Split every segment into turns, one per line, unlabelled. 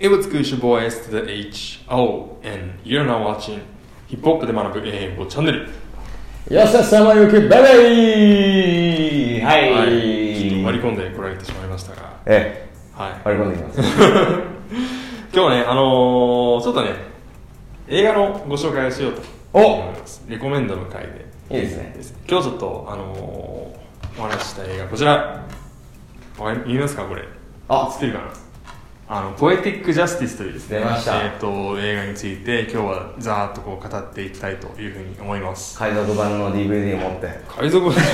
It was good your boy S to the H O and you're now watching ヒップホップで学ぶ英語チャンネル。
よっしゃ様よけベベーはい、
はい、ちょっと割り込んでこられてしまいましたが。
え
はい。
え割り込んでいきます。
今日ねあのー、ちょっとね映画のご紹介をしようと。
お！
思いますレコメンドの回で。
いいですね。
です今日ちょっとあのー、お話しした映画こちら。わかり見えますかこれ。
あ。
知ってるかな？あのポエティック・ジャスティスというですねえー、と映画について今日はざーっとこう語っていきたいというふうに思います。
海賊版の DVD を持って。
海賊版？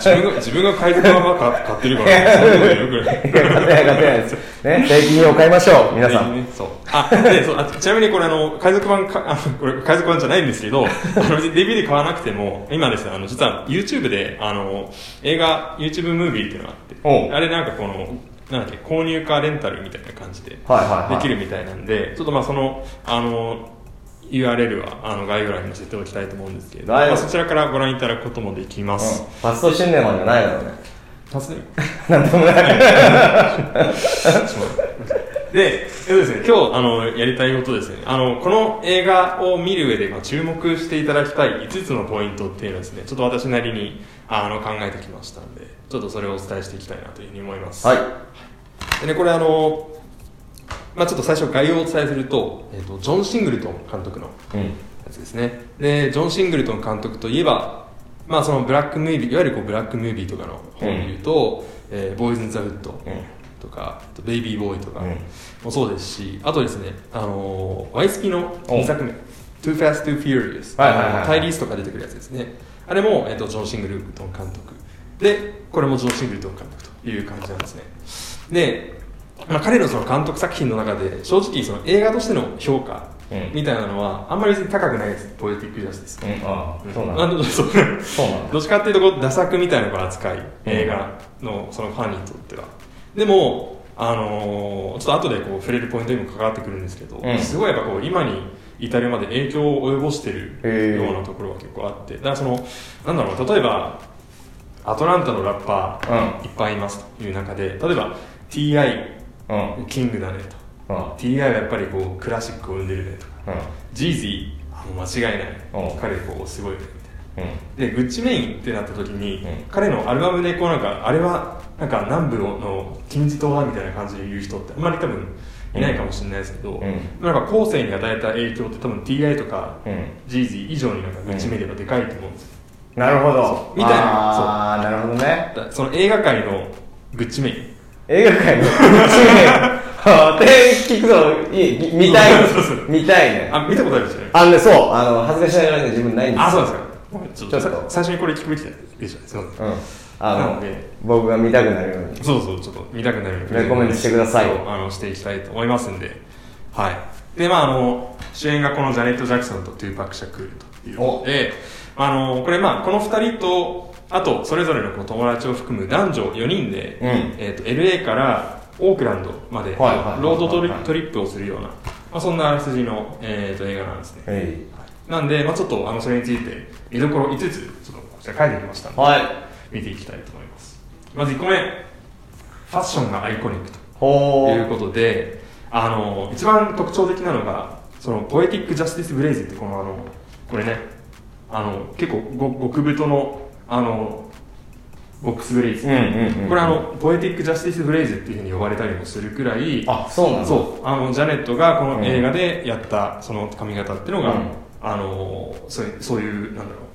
自分が自分が海賊版買ってるからそういうよくない。
てないてないです。ね定期品を買いましょう皆さん、
ね、そう。あでそうあちなみにこれあの海賊版かあのこれ海賊版じゃないんですけどあの DVD 買わなくても今ですねあの実は YouTube であの映画 YouTube ムービーっていうのがあってあれなんかこのなんだっけ購入かレンタルみたいな感じで
はいはいはい。
できるみたいなんでちょっとまあそのあの URL はあの概要欄に載せておきたいと思うんですけれど、
はい
まあ、そちらからご覧いただくこともできます、
ファストシネマじゃないだろうね。
パスね
なんでもない
で、えっとですね、今日あのやりたいことですね、あのこの映画を見る上で、まあ、注目していただきたい5つのポイントっていうのをですね、ちょっと私なりにあの考えてきましたので、ちょっとそれをお伝えしていきたいなというふうに思います。
はい。
でね、これあの、まあ、ちょっと最初概要をお伝えすると、えっと、ジョン・シングルトン監督の
うん。
やつですね。でジョン・シングルトン監督といえば、まあ、そのブラックムービーいわゆるこうブラックムービーとかの本でいうと「えーボーイズ・ン・ザ・フット」とか「ベイビー・ボーイ」とか
うん。
もそうですしあとですね、あのー、ワイスピの
お
2作目「Too Fast, Too Furious」
はいはいはいはい。
タイリースとか出てくるやつですねあれも、えっとジョン・シングルトン監督。でこれもジョン・シングルトン監督という感じなんですね。で、まあ、彼のその監督作品の中で正直その映画としての評価
うん。
みたいなのはあんまり高くないです。ポエティック・ジャスティス
うん。ああそうなんだ。
そう。
なんだ。
どっちかっていうとこうダ作みたいな扱い。映画のそのファンにとっては。でもあのーちょっと後でこう触れるポイントにも関わってくるんですけど、
うん。
すごいやっぱこう今に至るまで影響を及ぼしてるようなところが結構あって。だからそのなんだろう例えばアトランタのラッパー
う
いっぱいいますという中で例えば TI
うん。
キングだねと。
うん。
TI はやっぱりこうクラシックを生んでるねとか。
うん。
ジーズィーあもう間違いない。
お
彼こうすごいねみたいな
うん。
でグッチメインってなった時に、
うん。
彼のアルバムでこうなんかあれはなんか南部の金字塔だみたいな感じで言う人ってあんまり多分いないかもしれないですけど、
うん。
なんか後世に与えた影響って多分 TI とか、
うん。
ジーズィ以上になんかグッチメディアがでかいと思うんですよ、
なるほど。
みたいな。
ああなるほどね。
その映画界のグッチメイン。
映画界の あって聞くといい見たい。見たいね。
あ見たことあるんですよね
あのねそう。あの恥ずかしながらね自分ないんですよ。
あそうなんですか。ちょっと最初にこれ聞くべきでした。すいません
うんあの僕が見たくなるように。
そうそうちょっと見たくなる
レコメンドしてください。
あのしていきたいと思いますんで。はい。でまああの主演がこのジャネット・ジャクソンとトゥーパック・シャクールということで。あのこれまあこの2人とあとそれぞれの友達を含む男女4人で、
うん。
えー、と LA からオークランドまでロードトリップをするような、まあ、そんなあらすじの、えー、と映画なんですね。
え
なんで、まあ、ちょっとあのそれについて見どころ5つちょっとこちら書いてきましたので、
いはい
見ていきたいと思います。まず1個目ファッションがアイコニックと
ほ
いうことであの一番特徴的なのがそのポエティック・ジャスティス・ブレイズってこのあのこれねあの結構ご極太のあのボックスブレイズ、
うんうんうん
これあのポエティック・ジャスティス・ブレイズっていうふうに呼ばれたりもするくらい
あそうなんだ
そうあのジャネットがこの映画でやったその髪型っていうのが、
うん。
あのそういうそういうなんだろう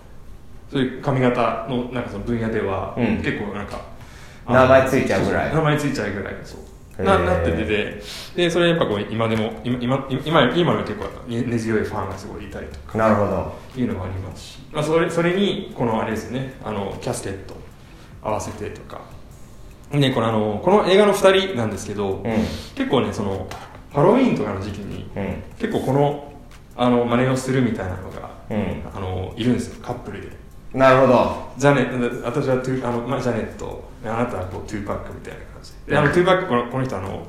そういう髪型のなんかその分野では、
うん。
結構なんか
名前ついちゃうぐらい。
名前ついちゃうぐらいそう。ななっててででそれやっぱこう今でも今今今今の結構ね根強いファンがすごいいたりとか
なるほど。
いうのもありますし、まあ、それそれにこのあれですよねあのキャスケット合わせてとか。ねこのあのこの映画の2人なんですけど、
うん。
結構ねそのハロウィーンとかの時期に
うん。
結構このあの真似をするみたいなのが、
うん。
あのいるんですよカップルで
なるほど。
ジャネ私はトゥあの、まあ、ジャネット。あなたはこうトゥーパックみたいな感じ。でであのトゥーパックこのこの人あの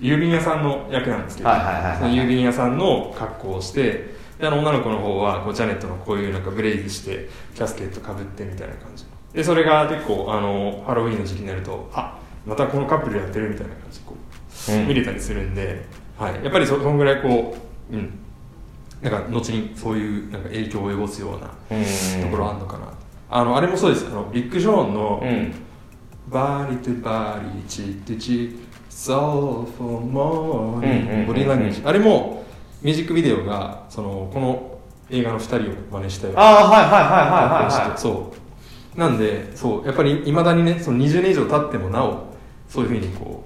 郵便屋さんの役なんですけど、
はいはいはいはい
その郵便屋さんの格好をしてであの女の子の方はこうジャネットのこういうなんかブレイズしてキャスケットかぶってみたいな感じ。でそれが結構あのハロウィーンの時期になるとあまたこのカップルやってるみたいな感じでこう
うん。
見れたりするんで、はい、やっぱりそそのぐらいこう、うん、なんか後にそういうなんか影響を及ぼすような
うん。
ところあるのかな、あのあれもそうです。あのビッグ・ジョーンの、
うん。
バリトゥバリチトゥチソーフォーモーボディーランゲー。ジあれもミュージックビデオがそのこの映画の2人を真似したような
ああはいはいはいはいはいはい。
そう。なんでそうやっぱりいまだにねその20年以上経ってもなおそういうふうにこう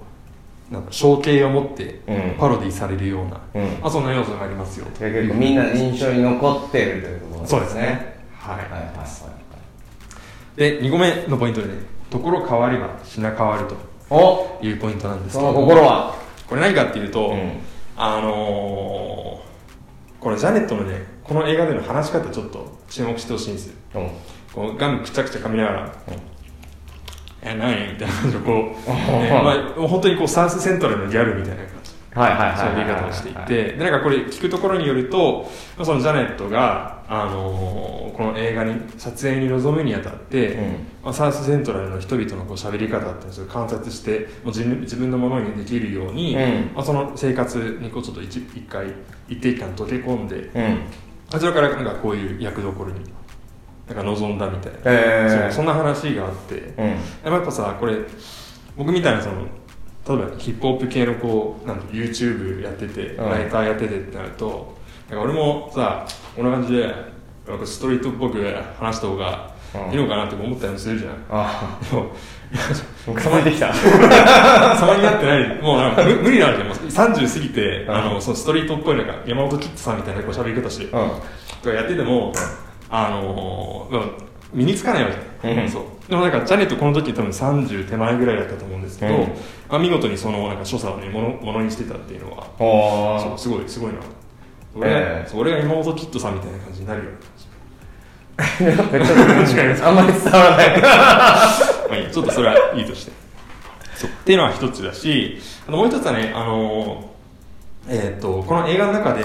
なんか象形を持って
うん。
パロディされるような、
うん。
まあ、そんな要素がありますよ。と
結構みんな印象に残ってるということ
そうですね。はい、
はいはいはい。
で2個目のポイントでねところ変われば品変わると
お
いうポイントなんです
そ
けど
の心は？
これ何かっていうと、
うん。
あのー、これジャネットのねこの映画での話し方ちょっと注目してほしいんですよ。
うん。
こうガムくちゃくちゃ噛みながら「え何?」みたいな感じでこう、ね
うん
まあ、本当にこうサウスセントラルのギャルみたいな感じ
はいはいはい
そういう
はい
言い方をしていてでなんかこれ聞くところによるとまあそのジャネットが、あのーこの映画に撮影に臨むにあたって、
うん
まあ、サウスセントラルの人々のこう喋り方っていうのを観察してもう自分自分のものにできるように、
うん
まあ、その生活にこうちょっと一一回一定期間溶け込んで
うん
あちらからなんかこういう役どころになんか望んだみたいな、
えー。
そんな話があって、
うん。
やっぱさこれ僕みたいなその例えばヒップホップ系のこうなんか YouTube やってて、
うん。
ライターやっててってなるとなんか俺もさこんな感じでなんかストリートっぽく話した方がいいのかなって思ったりもするじゃん、
あ
でも
あかまってきた。
様になってない。もうなんか無無理なんじゃんもう30過ぎて、
うん。
あのそのストリートっぽいなんか山本キッドさんみたいなこう喋り方して、
うん。
とかやってても、あの身につかないわけ、
うん。
そう。でもなんかジャネットこの時多分30手前ぐらいだったと思うんですけど、
うん。
まあ、見事にそのなんか所作をねものものにしてたっていうのはそうすごいすごいな。俺が,、
ええ。
そう俺が山本キッドさんみたいな感じになるよ。
あんまり伝わらない。
まあいいやちょっとそれはいいとして。そう。っていうのは一つだしあのもう一つはねあのーえーっとこの映画の中で、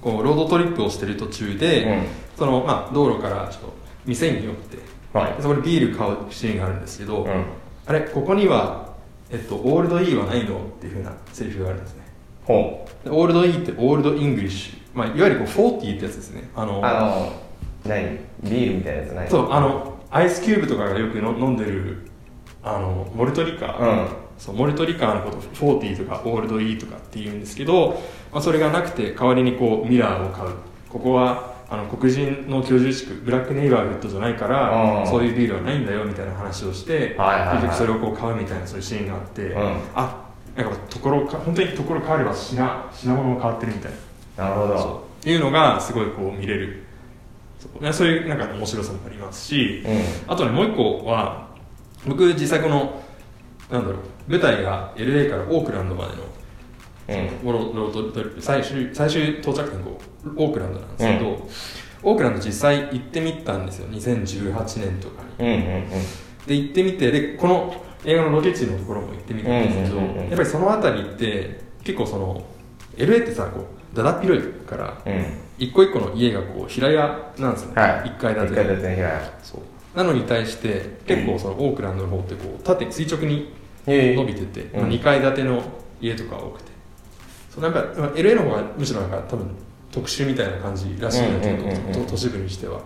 こうロードトリップをしてる途中で、
うん
そのまあ、道路からちょっと店に寄って、
はい。
そこでビール買うシーンがあるんですけど、
うん。
あれここには、えっと、オールド E はないのっていうふうなセリフがあるんですね。
ほ
でオールド E ってオールドイングリッシュ、まあ、いわゆるこう40ってやつですね。あの
うあの何？ビールみたいなやつない
そうあのアイスキューブとかがよくの飲んでるあの malt liquor、
うん。
そう malt liquor のことを40とかオールド E とかって言うんですけど、まあ、それがなくて代わりにこうミラーを買う。ここはあの黒人の居住地区ブラックネイバーフッドじゃないから
うん。
そういうビールはないんだよみたいな話をして、結局それをこう買うみたいなそういうシーンがあって、
ん。
あなんかところか本当にところ変われば品品物も変わってるみたいな。
なるほど。
いうのがすごいこう見れる。そう。ねそういうなんか面白さもありますし、
う
あとねもう一個は僕実際このなんだろう舞台が LA からオークランドまでの
うん
ロロードトリップ最終最終到着点こうオークランドなんですけど、オークランド実際行ってみたんですよ。2018年とかに。
うんうんうん
で行ってみてでこの映画のロケ地のところも行ってみたんですけど、
うんうんうんうん。
やっぱりその辺りって結構その LA ってさこうだだっ広いから、
うん
一個一個の家がこう平屋なんですよね、
はい。
一階建て
一階建ての平屋。
そう。なのに対して結構そのオークランドの方ってこう縦垂直に伸びてて、
うん。
2階建ての家とか多くてそうなんかまあ LA の方がむしろなんか多分特殊みたいな感じらしいんだけど、都市部にしては。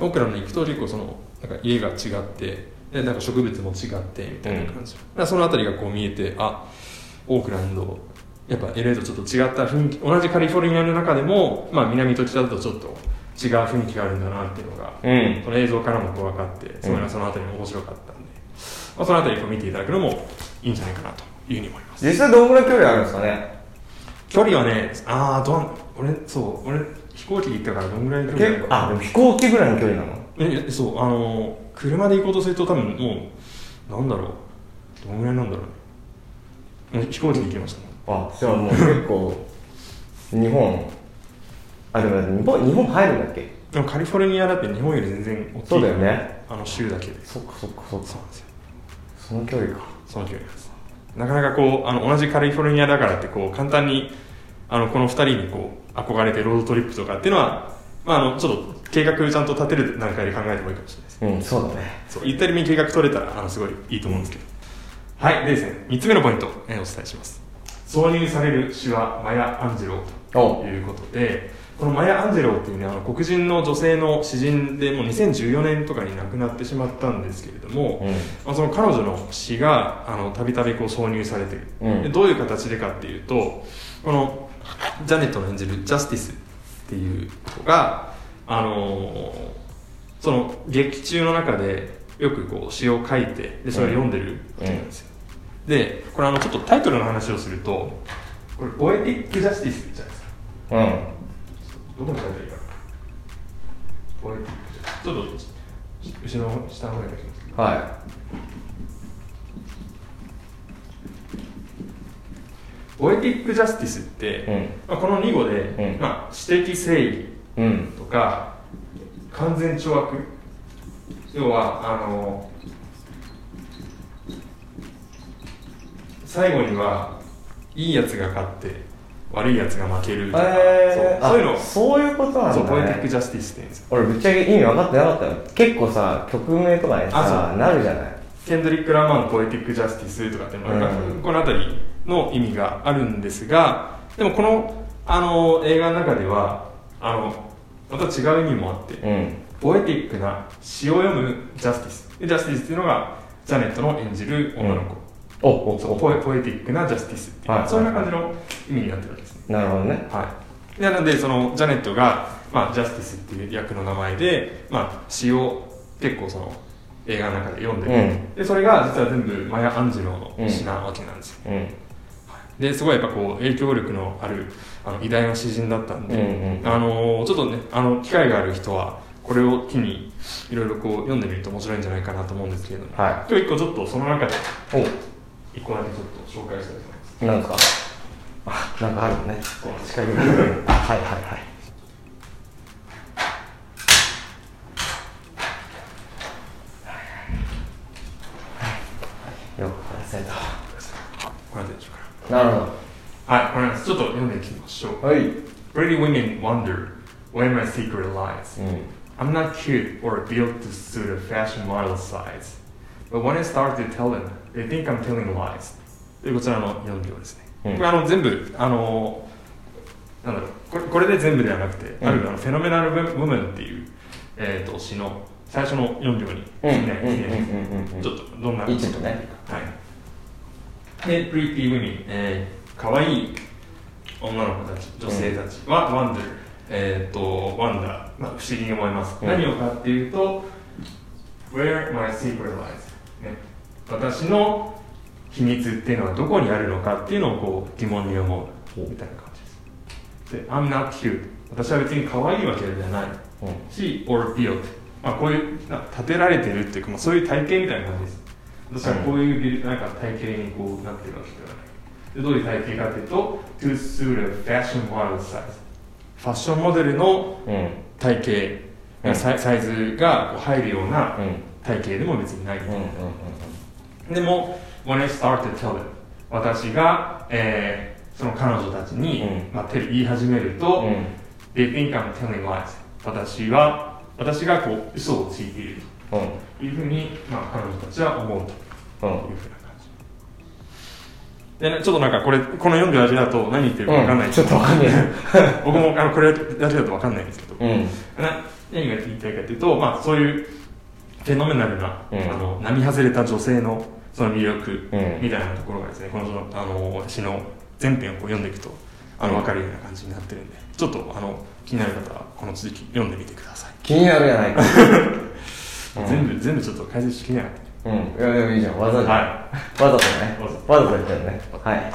オークランドに行くと結構そのなんか家が違ってでなんか植物も違ってみたいな感じ、だからその辺りがこう見えてあオークランドやっぱ LA とちょっと違った雰囲気同じカリフォルニアの中でも、まあ、南と北だとちょっと違う雰囲気があるんだなっていうのが、
うん。
その映像からもこう分かってすごいなその辺りも面白かったんで、まあ、その辺りこう見ていただくのもいいんじゃないかなというふうに思います。
実際どのぐらい距離あるんですかね？
距離はねああどん俺そう俺飛行機で行ったからどんぐらいの距離
あでも飛行機ぐらいの距離なの？
えそうあの車で行こうとすると多分もうなんだろう。どんぐらいなんだろうね。飛行機で行きました？ね
あじゃあもう結構日本あでも日本日本入るんだっけ？
でもカリフォルニアだって日本より全然大きい
そうだよね。
あの州だけで。
そっかそっかそっか。
そうなんですよ。
その距離か。
その距離ですなかなかこうあの同じカリフォルニアだからってこう簡単にあのこの2人にこう憧れてロードトリップとかっていうのは、まあ、あのちょっと計画ちゃんと立てる段階で考えてもいいかもしれないです
うんそうだね。
そう言ったよりに計画取れたらあのすごいいいと思うんですけど、はいでですね3つ目のポイント、えーお伝えします。挿入される詩はマヤ・アンジェロということでこのマヤ・アンジェロっていうねあの黒人の女性の詩人でもう2014年とかに亡くなってしまったんですけれども、
うん。
まあ、その彼女の詩があのたびたびこう挿入されている、
うん。
でどういう形でかっていうとこのジャネットの演じるジャスティスっていう子があのーその劇中の中でよくこう詩を書いてでそれを読んでるわけなんですよ、でこれあのちょっとタイトルの話をするとこれ「ポエティック・ジャスティス」じゃないですか。
うん
どこに書いてある。かなポエティック・ジャスティスちょっと後ろの下の方に書きます
は
ポエティック・ジャスティスって、
うん。
まあ、この2語で、
うん。
まあ、私的正義
いうん。
とか完全懲悪。要はあの最後にはいいやつが勝って悪いやつが負けるとか、
えー、
そう。いうの。
そういうことなんだ、ね、
そうポエティック・ジャスティスって言うんですよ。
俺ぶっちゃけ意味分かってなかったよ。結構さ曲名とかに
あ
さなるじゃない。
ケンドリック・ラマーのポエティック・ジャスティスとかっていうのが、
うん。
この辺りの意味があるんですがでもこのあの映画の中ではあのまた違う意味もあって、
うん。
ポエティックな詩を読むジャスティス。でジャスティスっていうのがジャネットの演じる女の子、
おお
そうポエポエティックなジャスティスっていう、
はい
そんな感じの意味になってるわけですね。
なるほどね。
はい。でなのでそのジャネットが、まあ、ジャスティスっていう役の名前で、まあ、詩を結構その映画の中で読んでる、
うん。
でそれが実は全部マヤ・アンジェロの詩なわけなんですよ、
うん。
ですごいやっぱこう影響力のあるあの偉大な詩人だったんで、
うんうん
あのーちょっとねあの機会がある人はこれを機にいろいろこう読んでみると面白いんじゃないかなと思うんですけれども、
は
今日一個ちょっとその中で
お
一個だけちょっと紹介したいと思います。
なんですか？あなんかあるのね。こう近くにはいはい。はいよく忘れ
これでしょう
たなるほ
かはいこれなんですちょっと読んでいきましょう。
どはい。
Pretty women wonder where my secret lies.
うん
I'm not cute or built to suit a fashion model size But when I start to tell them they think I'm telling lies. というこちらの4行ですね、
うん。
これあの全部あのなんだろうこれこれで全部ではなくて、
うん。
あるあのフェノメナル・ウォメンっていう、えー、と詩の最初の4行に、ちょっとどんな
一部ね。
はい。で Pretty Women、えー、かわいい女の子たち女性たち。は、Wonder えっ、と Wonder、まあ、不思議に思います、
うん。
何をかっていうと Where my secret lies、ね、私の秘密っていうのはどこにあるのかっていうのをこう疑問に思うみたいな感じです。で I'm not cute 私は別に可愛いわけじゃない
うん。
し or built、まあ、こういうな建てられてるっていうか、まあ、そういう体型みたいな感じです。私はこういうなんか体型にこうなってるわけではない。でどういう体型かというと to suit a fashion model size ファッションモデルの
うん。
体型、
うん。
サイサイズが入るような
うん。
体型でも別にない、
うんうんうん
でも when I start to tell them 私が、えーその彼女たちに、
うん。
まあ、て言い始めると、
うん。
They think I'm telling lies. 私は私がこう嘘をついている
うん。
というふうに、まあ、彼女たちは思うと
うん
いうふうな感じ。でねちょっとなんかこれこの読んでる味だと何言ってるか分かんない、
うん。ちょっとわかんない。
僕もあのこれだけだと分かんないんですけど、
うん。
な何が言いたいかというと、まあ、そういうフェノメナルな、
うん。
あの並外れた女性のその魅力
うん。
みたいなところがですね、このあの詩の全編をこう読んでいくとあの分かるような感じになってるんでちょっとあの気になる方はこの続き読んでみてください、
気になるやないか。うん。
全部全部ちょっと解説しきれなかった
うん。いやでもいいじゃん。わざじゃん。
は
わざとね。
わざ
わざと言ったよね。はい。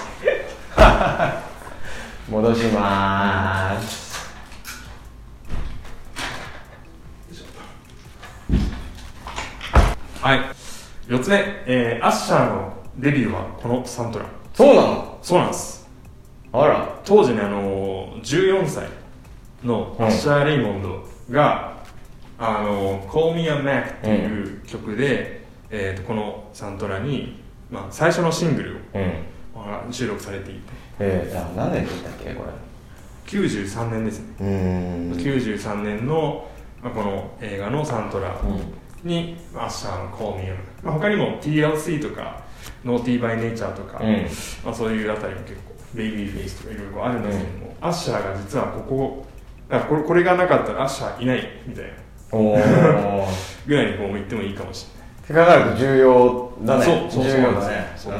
戻しまーす。
はい4つ目、えーアッシャーのデビューはこのサントラ。
そうなの？
そうなんです。
あら。
当時ねあの14歳のアッシャー・レイモンドが「あの Call Me a Mack」っていう曲で、えーとこのサントラに、まあ、最初のシングルを、
うん。
まあ収録されていて。
えー、あ何年で言ったっけこれ
？93年ですね、
うーん。
93年の、まあ、この映画のサントラ。
うん
に、まあアッシャーの「Call Me a Mack」まあ、他にも TLC とか「ノーティー・バイ・ネイチャー」とか、
うん。
まあ、そういうあたりも結構ベイビーフェイスとかいろいろあるんですけども、アッシャーが実はここあこれこれがなかったらアッシャーいないみたいな
おー。
ぐらいにこう言ってもいいかもしれない。
って考えると重要だね。
そうそう
重要だね。
そう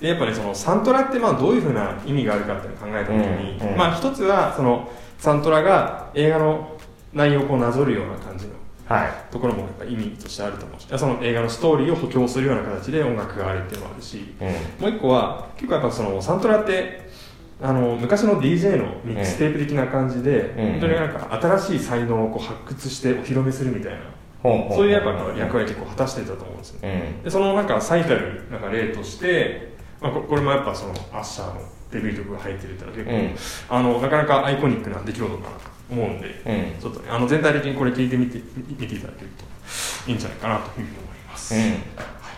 でやっぱりそのサントラってまあどういうふうな意味があるかって考えた時に、
うん。うん。
まあ一つはそのサントラが映画の内容をこうなぞるような感じの
はい。
ところもやっぱ意味としてあると思う。しその映画のストーリーを補強するような形で音楽があるっていうのもあるし。
うん。
もう一個は結構やっぱそのサントラってあの昔の DJ のミックステープ的な感じで、
うん。
本当になんか新しい才能をこう発掘してお披露目するみたいな、
ほん
そういうやっぱ役割結構果たしてたと思うんですよね、
うん。
でそのなんか最たるなんか例として、まあ、ここれもやっぱそのアッシャーのデビュー曲が入ってるっていうのは結構、あのなかなかアイコニックな出来事かなと思うんで、
うん。
ちょっとねあの全体的にこれ聞いてみて見ていただけるといいんじゃないかなというふうに思います、
うん。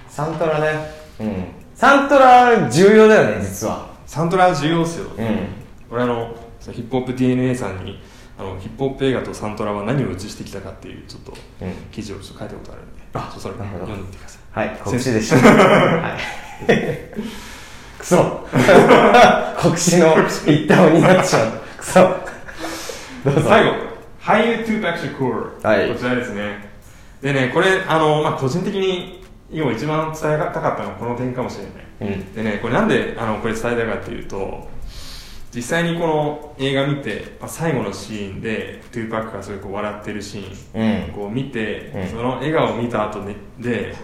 サントラね。うん。サントラ重要だよね実は。
サントラ重要っすよ、
うん。
俺あのヒップホップ DNA さんにあのヒップホップ映画とサントラは何を映してきたかっていうちょっと
うん。
記事をちょっと書いたことあるんで、
あ
ちょっとそれ読んでみてください。
はい告知でした。はい。クソ。告知の一端になっちゃう。クソ。どうぞ
最後俳優 Tupac Shakur、
はい。
こちらですね。でねこれあの、まあ、個人的に今一番伝えたかったのはこの点かもしれない。
うん。
でねこれなんであのこれ伝えたかっていうと実際にこの映画見て、まあ、最後のシーンでトゥーパックがすごいこう笑ってるシーン
うん。
こう見て、
うん。
その笑顔を見た後ねで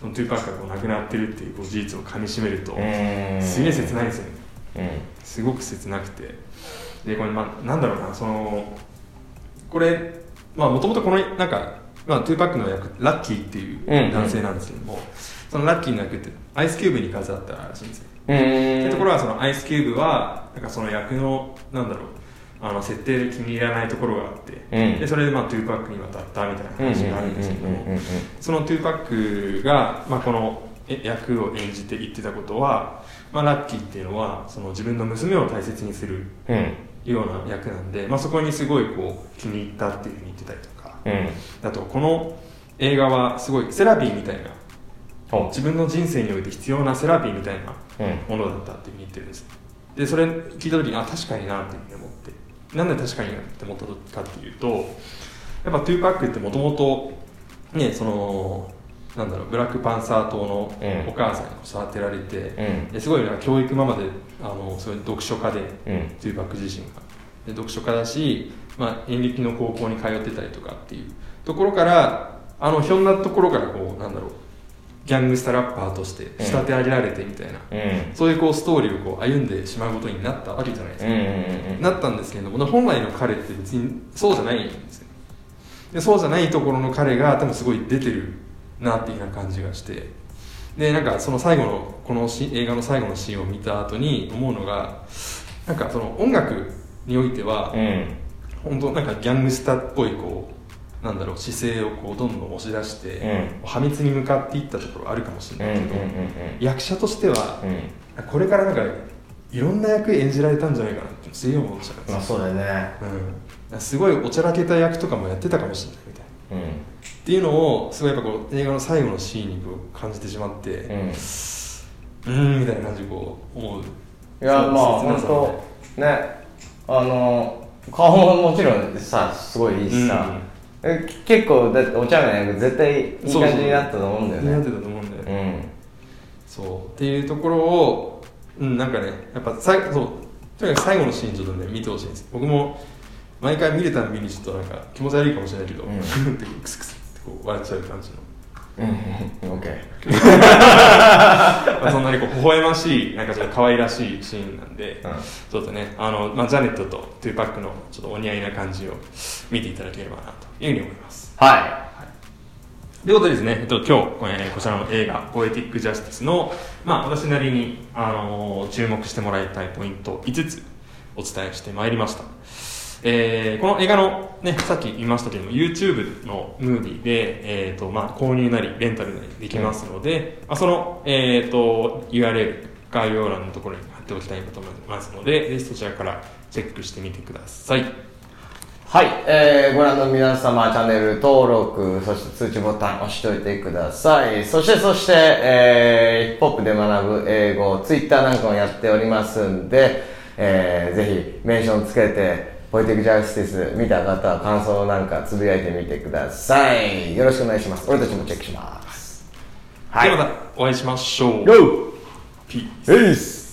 そのトゥーパックがこう亡くなってるっていうこう事実をかみしめると、
うん。
すげえ切ないんですよね。
うん。
すごく切なくてでこれまあなんだろうなそのこれまあもともとこのなんか、まあ、トゥーパックの役ラッキーっていう
うん
男性なんですけども、そのラッキーの役ってアイスキューブに飾ったらしいんですよ。
うん
でところがそのアイスキューブはなんかその役のなんだろうあの設定で気に入らないところがあって、
うん。
でそれでまあトゥーパックに渡ったみたいな話があるんですけども
うんうんうんうん。うん
そのトゥーパックが、まあ、このえ役を演じて言ってたことは、まあ、ラッキーっていうのはその自分の娘を大切にする
うん
ような役なんで、まあ、そこにすごいこう気に入ったっていうふうに言ってたりとか、
うん。
あとこの映画はすごいセラピーみたいな。
ほ
自分の人生において必要なセラピーみたいな
うん。
ものだったっていうふうに言ってるんです。でそれ聞いた時にあ確かになっていうふうに思って。なんで確かになって思ったかっていうとやっぱトゥーパックってもともとねそのなんだろうブラックパンサー党の
うん
お母さんに育てられて、
うん
ですごいなんか教育ママであのすごい読書家で、
うん
トゥーパック自身が。で読書家だし、まあ、演劇の高校に通ってたりとかっていう。ところからあのひょんなところからこうなんだろうギャングスタラッパーとして仕立て上げられてみたいな、
うん
そういうこうストーリーをこう歩んでしまうことになったわけじゃないですか、
うんうんうん
なったんですけれども本来の彼って別にそうじゃないんですよ。でそうじゃないところの彼が多分すごい出てるなっていうような感じがして。でなんかその最後のこのシ映画の最後のシーンを見た後に思うのがなんかその音楽においては、
うん。
本当なんかギャングスターっぽいこうなんだろう姿勢をこうどんどん押し出して、破滅に向かっていったところあるかもしれないけど、役者としては、
うん。
これからなんかいろんな役演じられたんじゃないかなってすげえ思っちゃうんですよ
まあそうだよね。
うん、すごいおちゃらけた役とかもやってたかもしれない
うん。
っていうのをすごいやっぱこう映画の最後のシーンにこう感じてしまって
うん。
うーんみたいな感じでこう思う。
いやまあ本当ね。あの顔ももちろんさすごいいいしさ、え結構だってお茶目な役絶対いい感じになったと思うんだよね。
似合ってたと思うんだよね、
うん。
そう。っていうところをうんなんかねやっぱさいそう。とにかく最後のシーンちょっとね見てほしいんです。僕も毎回見るたびにちょっとなんか気持ち悪いかもしれないけど、
うん。
ってクスクスってこう笑っちゃう感じの。
うんオッケー
まあそんなにこう微笑ましいなんかちょっと可愛らしいシーンなんで、
うん。
ちょっとねあの、まあ、ジャネットとトゥーパックのちょっとお似合いな感じを見ていただければなというふうに思います。
は
とい。うことでですね、えっと、今日、えーこちらの映画「ポエティック・ジャスティス」のまあ、私なりに、あのー注目してもらいたいポイント5つお伝えしてまいりました、えーこの映画の、ね、さっき言いましたけども YouTube のムービーで、えーとまあ、購入なりレンタルなりできますので、まあ、その、えー、と URL 概要欄のところに貼っておきたいと思いますのでぜひそちらからチェックしてみてください。
いはい、えー、ご覧の皆様、チャンネル登録、そして通知ボタン押しておいてください。そして、そして、えー、ヒップホップで学ぶ英語、ツイッターなんかもやっておりますんで、えー、ぜひ、メンションつけて、ポイティクジャスティス見た方は感想なんかつぶやいてみてください。よろしくお願いします。俺たちもチェックします。
ではまたお会いしましょう。
ゴー
ピース
ペース